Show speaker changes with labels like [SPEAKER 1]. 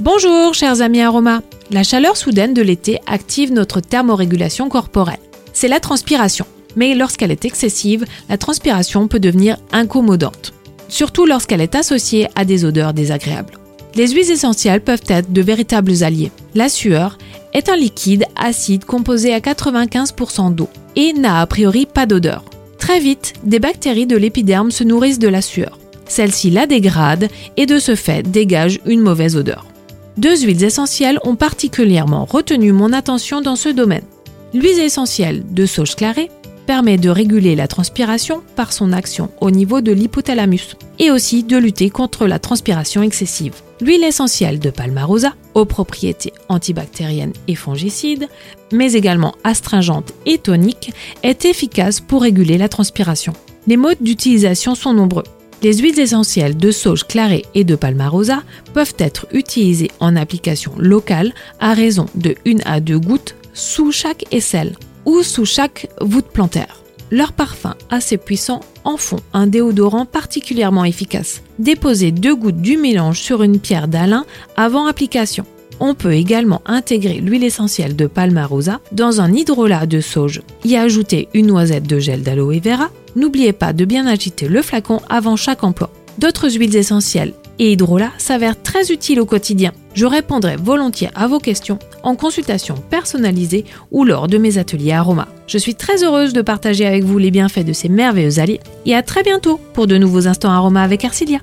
[SPEAKER 1] Bonjour chers amis aromas. La chaleur soudaine de l'été active notre thermorégulation corporelle. C'est la transpiration. Mais lorsqu'elle est excessive, la transpiration peut devenir incommodante, surtout lorsqu'elle est associée à des odeurs désagréables. Les huiles essentielles peuvent être de véritables alliés. La sueur est un liquide acide composé à 95% d'eau et n'a a priori pas d'odeur. Très vite, des bactéries de l'épiderme se nourrissent de la sueur. Celle-ci la dégrade et de ce fait dégage une mauvaise odeur. Deux huiles essentielles ont particulièrement retenu mon attention dans ce domaine. L'huile essentielle de sauge clarée permet de réguler la transpiration par son action au niveau de l'hypothalamus et aussi de lutter contre la transpiration excessive. L'huile essentielle de Palmarosa, aux propriétés antibactériennes et fongicides, mais également astringente et tonique, est efficace pour réguler la transpiration. Les modes d'utilisation sont nombreux. Les huiles essentielles de sauge clarée et de palmarosa peuvent être utilisées en application locale à raison de 1 à 2 gouttes sous chaque aisselle ou sous chaque voûte plantaire. Leur parfum assez puissant en font un déodorant particulièrement efficace. Déposez deux gouttes du mélange sur une pierre d'Alain avant application. On peut également intégrer l'huile essentielle de Palmarosa dans un hydrolat de sauge, y ajouter une noisette de gel d'aloe vera. N'oubliez pas de bien agiter le flacon avant chaque emploi. D'autres huiles essentielles et hydrolat s'avèrent très utiles au quotidien. Je répondrai volontiers à vos questions en consultation personnalisée ou lors de mes ateliers Aroma. Je suis très heureuse de partager avec vous les bienfaits de ces merveilleux alliés et à très bientôt pour de nouveaux instants Aroma avec Arcilia.